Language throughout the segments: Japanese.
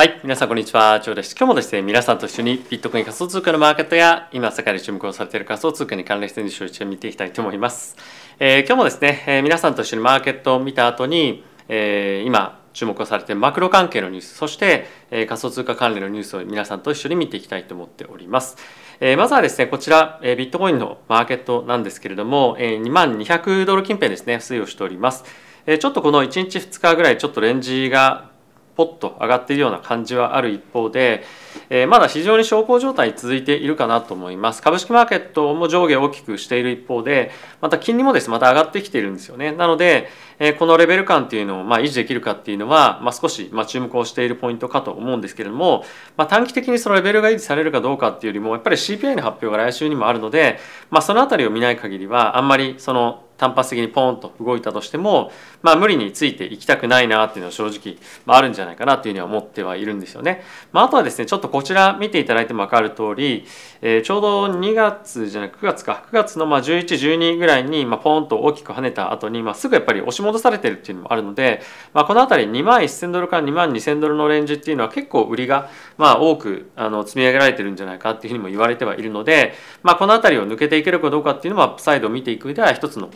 はい、皆さんこんにちは、ジョーです。今日もですね、皆さんと一緒にビットコイン仮想通貨のマーケットや、今世界で注目をされている仮想通貨に関連しているニュースを一緒に見ていきたいと思います。えー今日もですね、えー皆さんと一緒にマーケットを見た後に、えー今注目をされているマクロ関係のニュース、そして、え仮想通貨関連のニュースを皆さんと一緒に見ていきたいと思っております。えまずはですね、こちら、えビットコインのマーケットなんですけれども、え2万200ドル近辺ですね、推移をしております。ちょっとこの1日2日ぐらいちょっとレンジがポッと上がっているような感じはある一方で、えまだ非常に小康状態続いているかなと思います。株式マーケットも上下大きくしている一方でまた金利もです。また上がってきているんですよね。なので、えこのレベル感っていうのをま維持できるかっていうのは、まあ、少しま注目をしているポイントかと思うんですけれども、まあ、短期的にそのレベルが維持されるかどうかっていうよりもやっぱり CPI の発表が来週にもあるので、まあ、そのあたりを見ない限りはあんまりその単発的にポーンと動いたとしても、まあ、無理についていきたくないなっていうのは正直、まあ、あるんじゃないかなというふうには思ってはいるんですよね。まあ、あとはですねちょっとこちら見ていただいても分かる通り、えーちょうど2月じゃなく9月か。9月のまあ1112ぐらいにまあポーンと大きく跳ねた後にまあすぐやっぱり押し戻されてるっていうのもあるので、まあ、この辺り2万1000ドルから2万2000ドルのレンジっていうのは結構売りがまあ多くあの積み上げられてるんじゃないかっていうふうにも言われてはいるので、まあ、この辺りを抜けていけるかどうかっていうのはアップサイドを見ていく上では一つの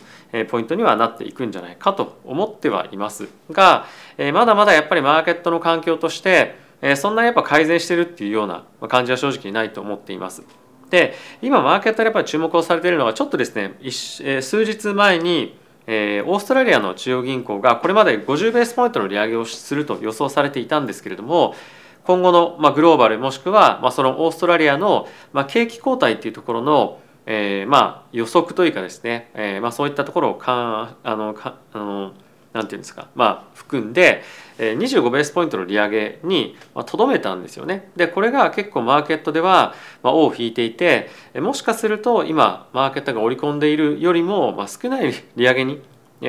ポイントにはなっていくんじゃないかと思ってはいますが、えーまだまだやっぱりマーケットの環境として、そんなやっぱ改善してるっていうような感じは正直ないと思っています。で今マーケットでやっぱり注目をされているのはちょっとですね数日前にオーストラリアの中央銀行がこれまで50ベースポイントの利上げをすると予想されていたんですけれども今後の、グローバルもしくは、そのオーストラリアの、景気後退っていうところの、えーまあ、予測というかですね、えーまあ、そういったところをかあのかあのなんていうんですか、まあ、含んで、25ベースポイントの利上げにとどめたんですよね。でこれが結構マーケットでは、ま、尾を引いていてもしかすると今マーケットが織り込んでいるよりも、ま、少ない利上げに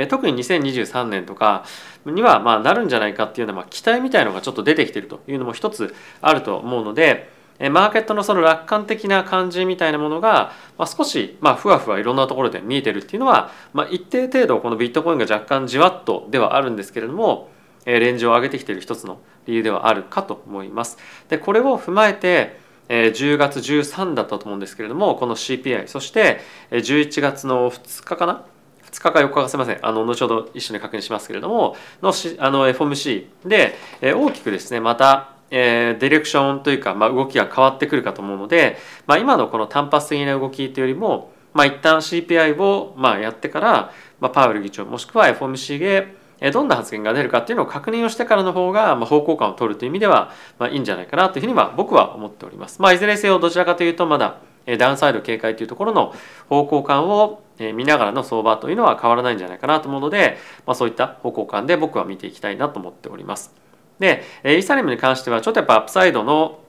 特に2023年とかにはまなるんじゃないかっていうようなま期待みたいのがちょっと出てきてるというのも一つあると思うのでマーケットのその楽観的な感じみたいなものが、まあ、少しまあふわふわいろんなところで見えてるっていうのは、まあ、一定程度このビットコインが若干じわっとではあるんですけれどもえレンジを上げてきている一つの理由ではあるかと思います。でこれを踏まえてえー10月13だったと思うんですけれどもこの CPI そして11月の2日かな？2日か4日かすみませんあの後ほど一緒に確認しますけれどものしあの FOMC で、え大きくですねまたえーディレクションというか、まあ、動きが変わってくるかと思うので、まあ、今のこの単発的な動きというよりも、まあ、一旦 CPI をまあやってから、まあ、パウエル議長もしくは FOMC でどんな発言が出るかっていうのを確認をしてからの方が、まあ、方向感を取るという意味では、まあ、いいんじゃないかなというふうには僕は思っております。まあ、いずれにせよどちらかというとまだダウンサイド警戒というところの方向感を見ながらの相場というのは変わらないんじゃないかなと思うので、まあ、そういった方向感で僕は見ていきたいなと思っております。で、イーサリアムに関してはちょっとやっぱアップサイドの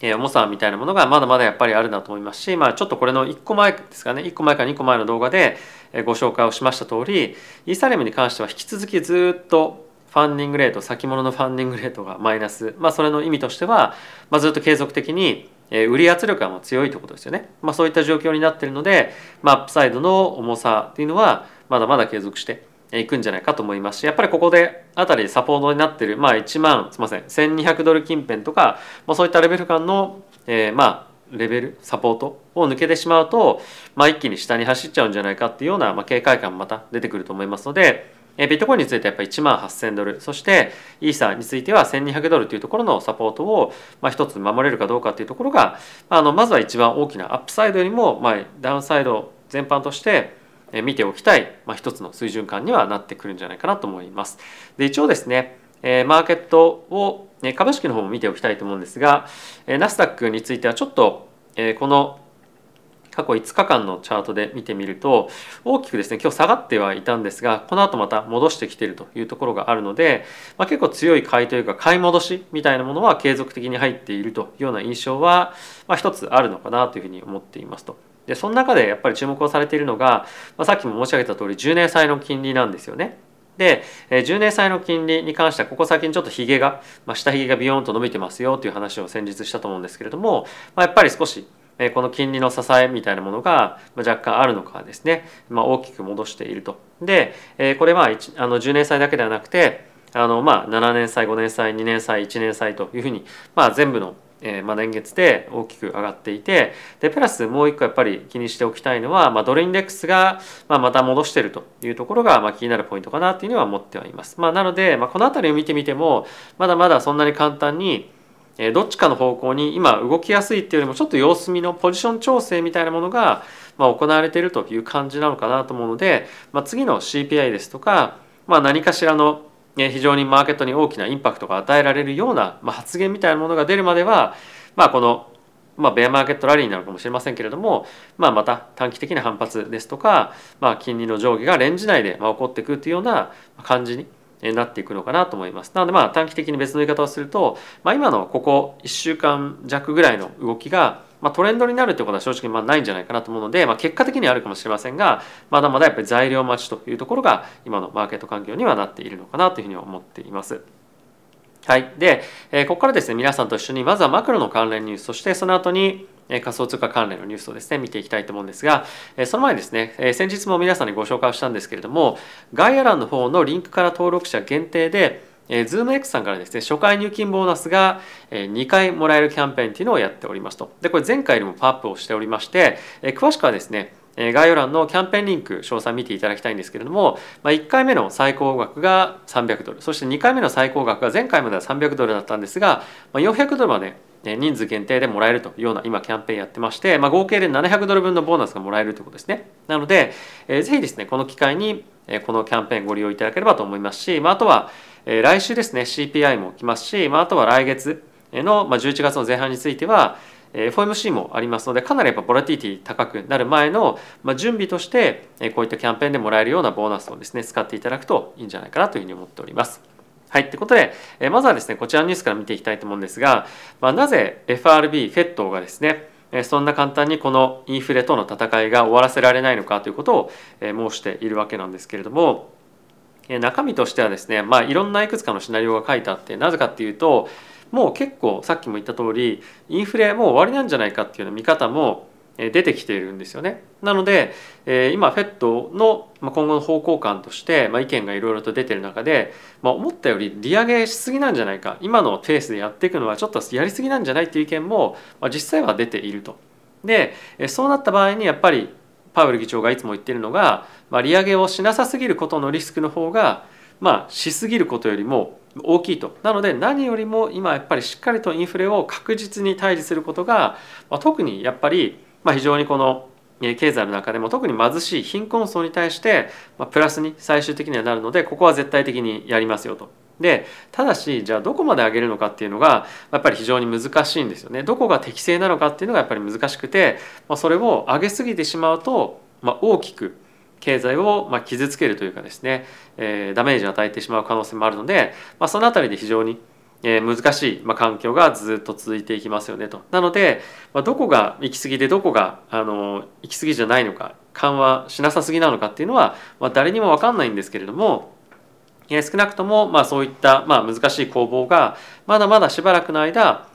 重さみたいなものがまだまだやっぱりあるなと思いますし、まあ、ちょっとこれの1個前ですかね。1個前か2個前の動画でご紹介をしました通りイーサリアムに関しては引き続きずっとファンディングレート先物のファンディングレートがマイナス、まあ、それの意味としては、まあ、ずっと継続的に売り圧力がもう強いということですよね、まあ、そういった状況になっているので、まあ、アップサイドの重さっていうのはまだまだ継続していくんじゃないかと思いますしやっぱりここであたりサポートになっている、まあ、1万すみません1200ドル近辺とか、まあ、そういったレベル感の、えーまあレベルサポートを抜けてしまうと、まあ、一気に下に走っちゃうんじゃないかっていうような、まあ、警戒感もまた出てくると思いますので、えビットコインについてはやっぱ1万8000ドルそしてイーサについては1200ドルというところのサポートを、まあ、一つ守れるかどうかっていうところが、まあ、あのまずは一番大きなアップサイドよりも、まあ、ダウンサイド全般として見ておきたい、まあ、一つの水準感にはなってくるんじゃないかなと思います。で一応ですね、マーケットを株式の方も見ておきたいと思うんですが、ナスダックについてはちょっと、この過去5日間のチャートで見てみると大きくですね今日下がってはいたんですがこの後また戻してきているというところがあるので、まあ、結構強い買いというか買い戻しみたいなものは継続的に入っているというような印象は、まあ、一つあるのかなというふうに思っていますと。でその中でやっぱり注目をされているのが、まあ、さっきも申し上げた通り10年債の金利なんですよね。でえー10年債の金利に関してはここ最近ちょっとひげが、まあ、下ひげがビヨーンと伸びてますよという話を先日したと思うんですけれども、まあ、やっぱり少しえこの金利の支えみたいなものが若干あるのかですね、まあ、大きく戻していると。で、えこれはあの10年債だけではなくてあのまあ7年債5年債2年債1年債というふうに、まあ、全部のえー、まあ、年月で大きく上がっていてでプラスもう一個やっぱり気にしておきたいのは、まあ、ドルインデックスが、まあ、また戻しているというところが、まあ、気になるポイントかなというには思ってはいます。まあ、なので、まあ、この辺りを見てみてもまだまだそんなに簡単にどっちかの方向に今動きやすいっていうよりもちょっと様子見のポジション調整みたいなものが、まあ、行われているという感じなのかなと思うので、まあ、次の CPI ですとか、まあ、何かしらの非常にマーケットに大きなインパクトが与えられるような、ま、発言みたいなものが出るまではまあこのまあ、ベアマーケットラリーになるかもしれませんけれども、まあ、また短期的な反発ですとか、まあ、金利の上下がレンジ内で起こってくるというような感じになっていくのかなと思います。なのでまあ短期的に別の言い方をすると、まあ、今のここ1週間弱ぐらいの動きが、まあ、トレンドになるということは正直まあないんじゃないかなと思うので、まあ、結果的にはあるかもしれませんがまだまだやっぱり材料待ちというところが今のマーケット環境にはなっているのかなというふうに思っています。はい。で、えここからですね、皆さんと一緒に、まずはマクロの関連ニュース、そしてその後に、仮想通貨関連のニュースをですね、見ていきたいと思うんですが、その前にですね、先日も皆さんにご紹介をしたんですけれども、概要欄の方のリンクから登録者限定で、えー、ZoomX さんからですね、初回入金ボーナスが2回もらえるキャンペーンっていうのをやっておりますと。で、これ前回よりもパワーアップをしておりまして、え詳しくはですね、概要欄のキャンペーンリンク詳細見ていただきたいんですけれども、まあ、1回目の最高額が300ドルそして2回目の最高額が前回までは300ドルだったんですが、まあ、400ドルまで人数限定でもらえるというような今キャンペーンやってまして、まあ、合計で700ドル分のボーナスがもらえるということですねなので、えー、ぜひですねこの機会にこのキャンペーンご利用いただければと思いますし、まあ、あとは来週ですね CPI も来ますし、まあ、あとは来月の、ま、11月の前半については FOMC もありますのでかなりやっぱボラティティ高くなる前の、ま、準備としてこういったキャンペーンでもらえるようなボーナスをですね使っていただくといいんじゃないかなというふうに思っております。はい。ということで、まずはですね、こちらのニュースから見ていきたいと思うんですが、まあ、なぜ FRB、FED がですね、そんな簡単にこのインフレとの戦いが終わらせられないのかということを申しているわけなんですけれども、中身としてはですね、まあ、いろんないくつかのシナリオが書いてあって、なぜかっていうと、もう結構さっきも言った通りインフレもう終わりなんじゃないかっていうよう見方も出てきているんですよね。なので今 FED の今後の方向感として意見がいろいろと出てる中で思ったより利上げしすぎなんじゃないか今のペースでやっていくのはちょっとやりすぎなんじゃないっていう意見も実際は出ていると。でそうなった場合にやっぱりパウエル議長がいつも言ってるのがま利上げをしなさすぎることのリスクの方がまあしすぎることよりも大きいとなので何よりも今やっぱりしっかりとインフレを確実に対峙することが、まあ、特にやっぱり、まあ、非常にこの経済の中でも特に貧しい貧困層に対して、まあ、プラスに最終的にはなるのでここは絶対的にやりますよと。でただしじゃあどこまで上げるのかっていうのがやっぱり非常に難しいんですよね。どこが適正なのかっていうのがやっぱり難しくて、まあ、それを上げすぎてしまうと、まあ、大きく経済をま傷つけるというかですね、えー、ダメージを与えてしまう可能性もあるので、まあ、その辺りで非常にえ難しい、ま環境がずっと続いていきますよねと。なので、まどこが行き過ぎでどこがあの行き過ぎじゃないのか緩和しなさすぎなのかっていうのは、ま誰にも分かんないんですけれども、少なくとも、まあ、そういった、まあ、難しい攻防がまだまだしばらくの間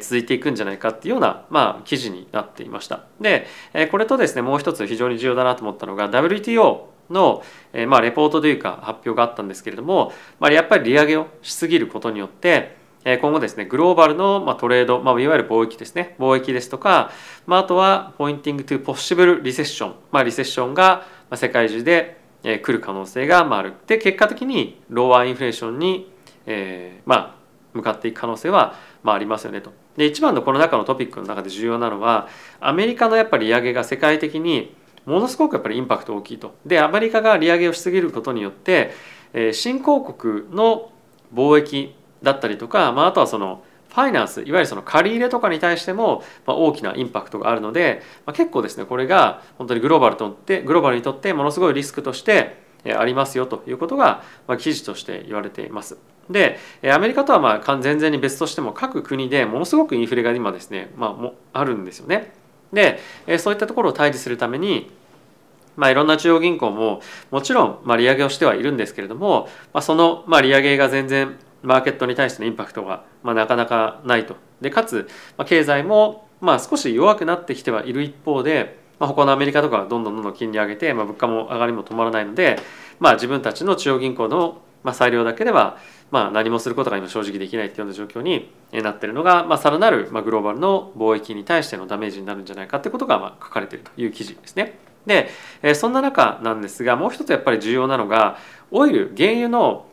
続いていくんじゃないかっていうような、まあ、記事になっていました。で、これとですねもう一つ非常に重要だなと思ったのが WTO の、えまあ、レポートというか発表があったんですけれども、まあ、やっぱり利上げをしすぎることによって今後ですねグローバルの、まあ、トレード、まあ、いわゆる貿易ですね貿易ですとか、まあ、あとはポインティングトゥポッシブルリセッション、まあ、リセッションが世界中でえ来る可能性があるで結果的にローワーインフレーションに、えー、まあ向かっていく可能性はまあ、ありますよねと。で一番のこの中のトピックの中で重要なのはアメリカのやっぱり利上げが世界的にものすごくやっぱりインパクト大きいと。でアメリカが利上げをしすぎることによって、えー、新興国の貿易だったりとか、まあ、あとはそのファイナンスいわゆるその借り入れとかに対しても、ま、大きなインパクトがあるので、ま、結構ですねこれが本当にグローバルとってグローバルにとってものすごいリスクとしてありますよということが、ま、記事として言われています。でアメリカとはまあ全然に別としても各国でものすごくインフレが今ですね、まあ、もあるんですよね。でそういったところを対峙するためにまあ、いろんな中央銀行ももちろんま利上げをしてはいるんですけれども、まあ、そのま利上げが全然マーケットに対してのインパクトがまあなかなかないと。でかつ、まあ、経済もまあ少し弱くなってきてはいる一方で、まあ、他のアメリカとかはどんどんどんどん金利上げて、まあ、物価も上がりも止まらないので、まあ、自分たちの中央銀行のまあ、裁量だけではまあ何もすることが今正直できないっていうような状況になっているのが、まあ、さらなるまあグローバルの貿易に対してのダメージになるんじゃないかってことがまあ書かれているという記事ですね。でそんな中なんですがもう一つやっぱり重要なのがオイル原油の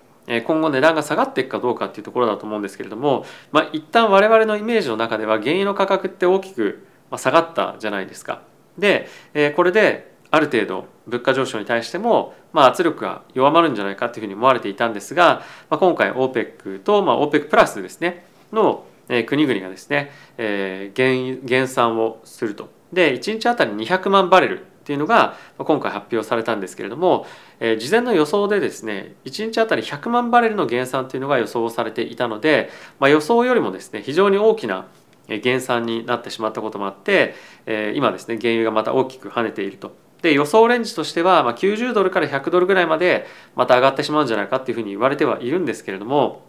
今後値段が下がっていくかどうかっていうところだと思うんですけれども、まあ、一旦我々のイメージの中では原油の価格って大きく下がったじゃないですか。でこれである程度物価上昇に対しても、まあ、圧力が弱まるんじゃないかというふうに思われていたんですが、まあ、今回 OPEC と、まあ、OPEC プラスですねの国々がですね、えー、減減産をすると。で1日あたり200万バレルっていうのが今回発表されたんですけれども、えー、事前の予想でですね1日あたり100万バレルの減産というのが予想されていたので、まあ、予想よりもですね非常に大きな減産になってしまったこともあって、えー、今ですね原油がまた大きく跳ねていると。で予想レンジとしては、ま、90ドルから100ドルぐらいまでまた上がってしまうんじゃないかっていうふうに言われてはいるんですけれども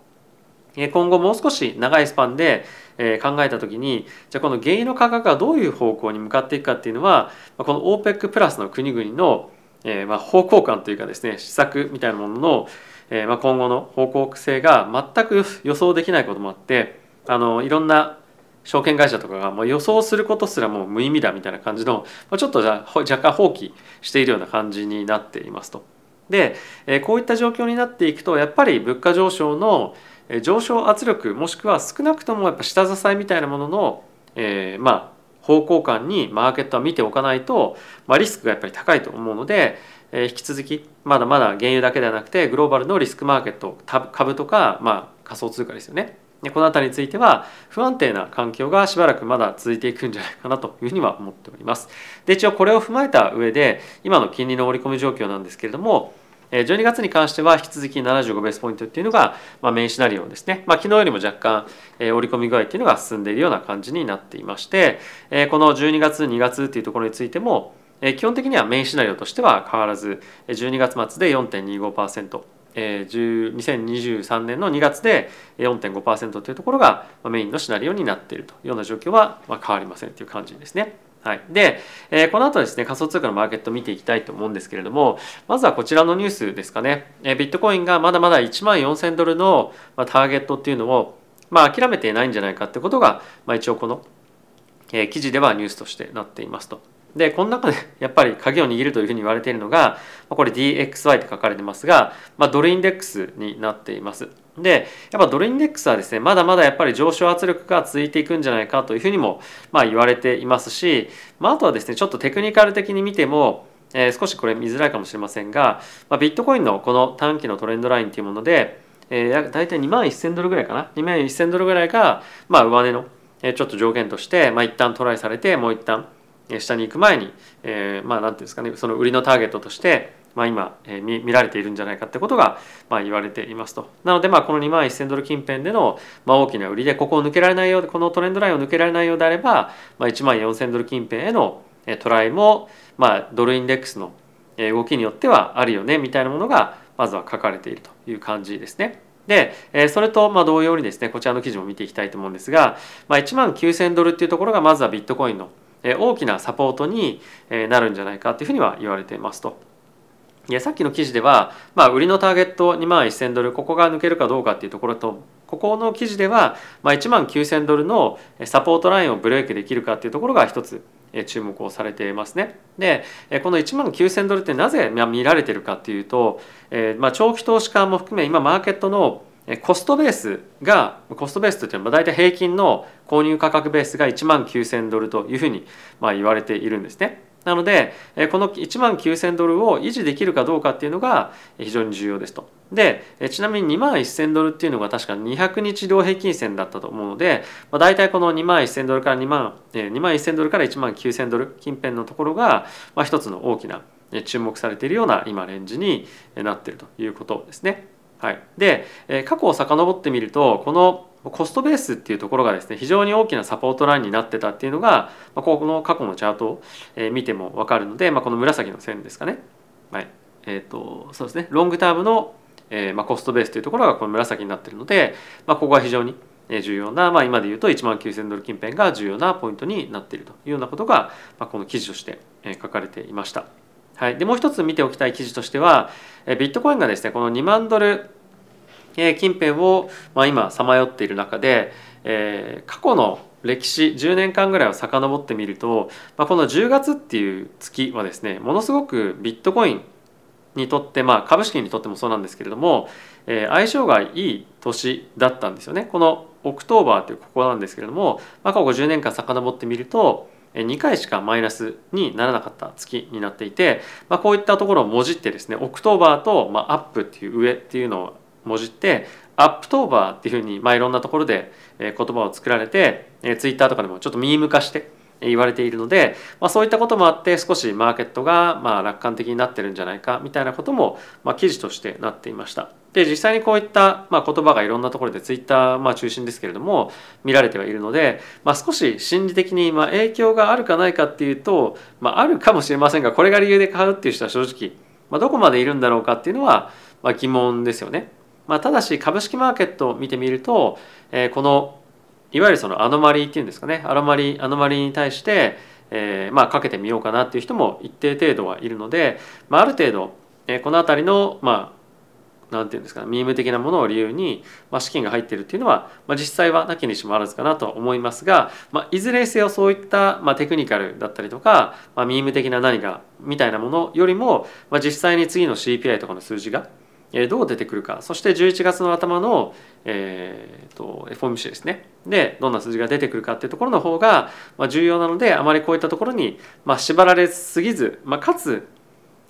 今後もう少し長いスパンで考えた時にじゃあこの原油の価格がどういう方向に向かっていくかっていうのはこの OPEC プラスの国々の方向感というかですね施策みたいなものの今後の方向性が全く予想できないこともあってあのいろんな証券会社とかがもう予想することすらもう無意味だみたいな感じのちょっと若干放棄しているような感じになっていますと。でこういった状況になっていくとやっぱり物価上昇の上昇圧力もしくは少なくともやっぱ下支えみたいなものの、えー、まあ方向感にマーケットは見ておかないと、まあ、リスクがやっぱり高いと思うので、えー、引き続きまだまだ原油だけではなくてグローバルのリスクマーケット株とか、まあ、仮想通貨ですよねでこの辺りについては不安定な環境がしばらくまだ続いていくんじゃないかなというふうには思っております。で一応これを踏まえた上で今の金利の織り込み状況なんですけれども12月に関しては引き続き75ベースポイントっていうのが、まあ、メインシナリオですね、まあ、昨日よりも若干、え織り込み具合っていうのが進んでいるような感じになっていまして、えこの12月2月っていうところについても、え基本的にはメインシナリオとしては変わらず12月末で4.25%。えー、2023年の2月で4.5%というところがメインのシナリオになっているというような状況は変わりませんという感じですね。はい、で、えー、この後ですね仮想通貨のマーケット見ていきたいと思うんですけれどもまずはこちらのニュースですかね、えー、ビットコインがまだまだ1万4000ドルの、まあ、ターゲットっていうのを、まあ、諦めていないんじゃないかってことが、まあ、一応この、えー、記事ではニュースとしてなっていますと。でこの中で やっぱり鍵を握るというふうに言われているのがこれ DXY って書かれてますが、まあ、ドルインデックスになっています。でやっぱドルインデックスはですねまだまだやっぱり上昇圧力が続いていくんじゃないかというふうにもまあ言われていますし、まあ、あとはですねちょっとテクニカル的に見てもえー、少しこれ見づらいかもしれませんが、まあ、ビットコインのこの短期のトレンドラインというもので、えー、大体2万1000ドルぐらいかな？2万1000ドルぐらいが、まあ、上値の、え、ちょっと条件として、まあ、一旦トライされてもう一旦下に行く前に、えー、まあ何ていうんですかねその売りのターゲットとしてまあ、今、えー、見見られているんじゃないかってことが、まあ、言われていますと。なので、まあ、この2万1000ドル近辺での、まあ、大きな売りでここを抜けられないようでこのトレンドラインを抜けられないようであれば、まあ、1万4000ドル近辺へのトライも、まあ、ドルインデックスの動きによってはあるよねみたいなものがまずは書かれているという感じですね。でそれとま同様にですねこちらの記事も見ていきたいと思うんですが、まあ、1万9000ドルっていうところがまずはビットコインの大きなサポートになるんじゃないかというふうには言われていますと。さっきの記事では、まあ、売りのターゲット2万1000ドルここが抜けるかどうかっていうところとここの記事では、まあ、1万9000ドルのサポートラインをブレーキできるかっていうところが一つ注目をされていますね。でこの1万9000ドルってなぜ見られてるかっていうと、えまあ、長期投資家も含め今マーケットのコストベースがコストベースというのは大体平均の購入価格ベースが1万9000ドルというふうにまあ言われているんですね。なのでこの1万9000ドルを維持できるかどうかっていうのが非常に重要ですと。でちなみに2万1000ドルっていうのが確か200日量平均線だったと思うので、まあ、大体この2万1000ドルから2万2万1000ドルから1万9000ドル近辺のところが、まあ、一つの大きな注目されているような今レンジになっているということですね。はい、でえ過去を遡ってみるとこのコストベースっていうところがですね非常に大きなサポートラインになってたっていうのが、まあ、この過去のチャートを見ても分かるので、まあ、この紫の線ですかね、はい。えーと、そうですね。ロングタームの、えーまあ、コストベースというところがこの紫になってるので、まあ、ここは非常に重要な、まあ、今で言うと1万9000ドル近辺が重要なポイントになっているというようなことが、まあ、この記事として書かれていました。はい、でもう一つ見ておきたい記事としてはビットコインがですねこの2万ドル近辺を、まあ、今さまよっている中で、えー、過去の歴史10年間ぐらいを遡ってみると、まあ、この10月っていう月はですねものすごくビットコインにとって、まあ、株式にとってもそうなんですけれども、えー、相性がいい年だったんですよね。この October というここなんですけれども、まあ、過去10年間遡ってみると2回しかマイナスにならなかった月になっていて、まあ、こういったところをもじってですね October と、まあ、アップっていう上っていうのをもじって Uptober っていうふうに、まあ、いろんなところで言葉を作られてツイッターとかでもちょっとミーム化して言われているので、まあ、そういったこともあって少しマーケットがまあ楽観的になってるんじゃないかみたいなこともまあ記事としてなっていました。で実際にこういったまあ言葉がいろんなところでツイッターまあ中心ですけれども見られてはいるので、まあ、少し心理的にまあ影響があるかないかっていうと、まあ、あるかもしれませんがこれが理由で買うっていう人は正直、まあ、どこまでいるんだろうかっていうのはまあ疑問ですよね。まあ、ただし株式マーケットを見てみると、えー、このいわゆるそのアノマリーっていうんですかねアノマリーアノマリーに対して、えー、まあかけてみようかなっていう人も一定程度はいるので、まあ、ある程度、えー、この辺りのまあなんていうんですかミーム的なものを理由に、まあ、資金が入っているっていうのは、まあ、実際はなきにしもあらずかなと思いますが、まあ、いずれにせよそういった、まあ、テクニカルだったりとか、まあ、ミーム的な何かみたいなものよりも、まあ、実際に次の CPI とかの数字がどう出てくるかそして11月の頭の、えーと、FOMC ですね。でどんな数字が出てくるかっていうところの方が、まあ、重要なのであまりこういったところに、まあ、縛られすぎず、まあ、かつ、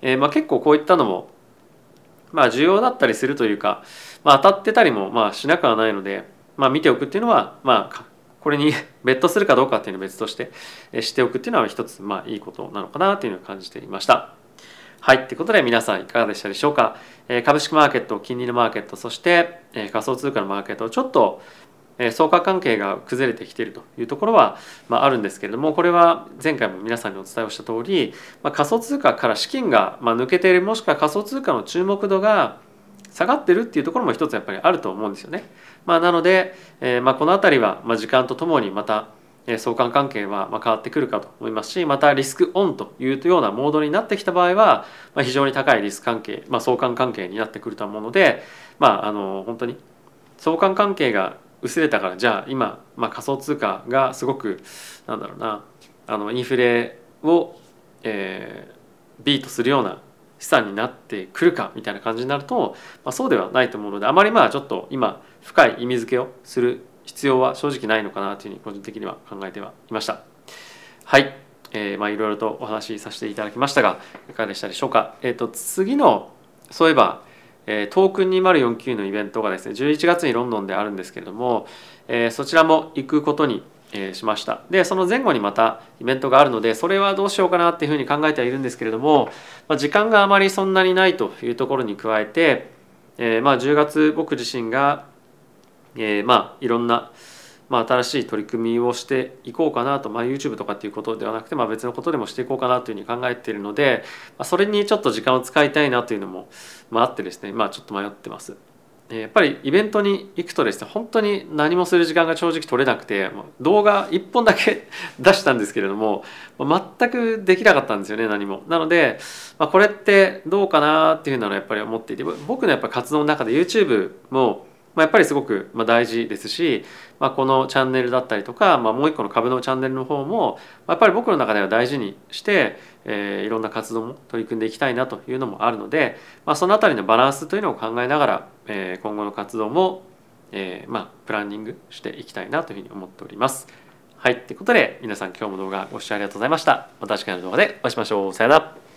えーまあ、結構こういったのも、まあ、重要だったりするというか、まあ、当たってたりもまあしなくはないので、まあ、見ておくっていうのは、まあ、これにベットするかどうかっていうのは別としてしておくっていうのは一つまあいいことなのかなというのを感じていました。はい。ってことで皆さんいかがでしたでしょうか？株式マーケット、金利のマーケット、そして、仮想通貨のマーケットを、ちょっと、相関関係が崩れてきているというところは、まあ、るんですけれども、これは前回も皆さんにお伝えをした通り、ま、仮想通貨から資金が、ま抜けている、もしくは仮想通貨の注目度が下がってるっていうところも一つやっぱりあると思うんですよね。まあ、なので、えー、まあこの辺りはま時間とともにまた相関関係はま変わってくるかと思いますしまたリスクオンというようなモードになってきた場合は、ま非常に高いリスク関係、まあ、相関関係になってくると思うので、まあ、あの本当に相関関係が薄れたからじゃあ今、まあ、仮想通貨がすごくなんだろうなあのインフレを、えー、ビートするような資産になってくるかみたいな感じになると、まあ、そうではないと思うのであまりまあちょっと今深い意味付けをする必要は正直ないのかなというふうに個人的には考えてはいました。はい、えー、まあいろいろとお話しさせていただきましたがいかがでしたでしょうか。えっ、ー、と次のそういえば、えー、トークン2049のイベントがですね11月にロンドンであるんですけれども、えー、そちらも行くことにえしました。でその前後にまたイベントがあるのでそれはどうしようかなっていうふうに考えてはいるんですけれども、まあ、時間があまりそんなにないというところに加えて、えー、まあ10月僕自身がえー、まあいろんな、まあ、新しい取り組みをしていこうかなと、まあ、YouTube とかっていうことではなくて、まあ、別のことでもしていこうかなというふうに考えているので、まあ、それにちょっと時間を使いたいなというのも、まあ、あってですね、まあ、ちょっと迷ってます。やっぱりイベントに行くとですね本当に何もする時間が正直取れなくて動画1本だけ 出したんですけれども全くできなかったんですよね何も。なので、まあ、これってどうかなっていうのはやっぱり思っていて僕のやっぱ活動の中で YouTube もまあ、やっぱりすごく大事ですし、まあ、このチャンネルだったりとか、まあ、もう一個の株のチャンネルの方もやっぱり僕の中では大事にして、えー、いろんな活動も取り組んでいきたいなというのもあるので、まあ、その辺りのバランスというのを考えながら、えー、今後の活動も、えー、まあプランニングしていきたいなというふうに思っております。はい。ということで皆さん今日も動画ご視聴ありがとうございました。また次回の動画でお会いしましょう。さよなら。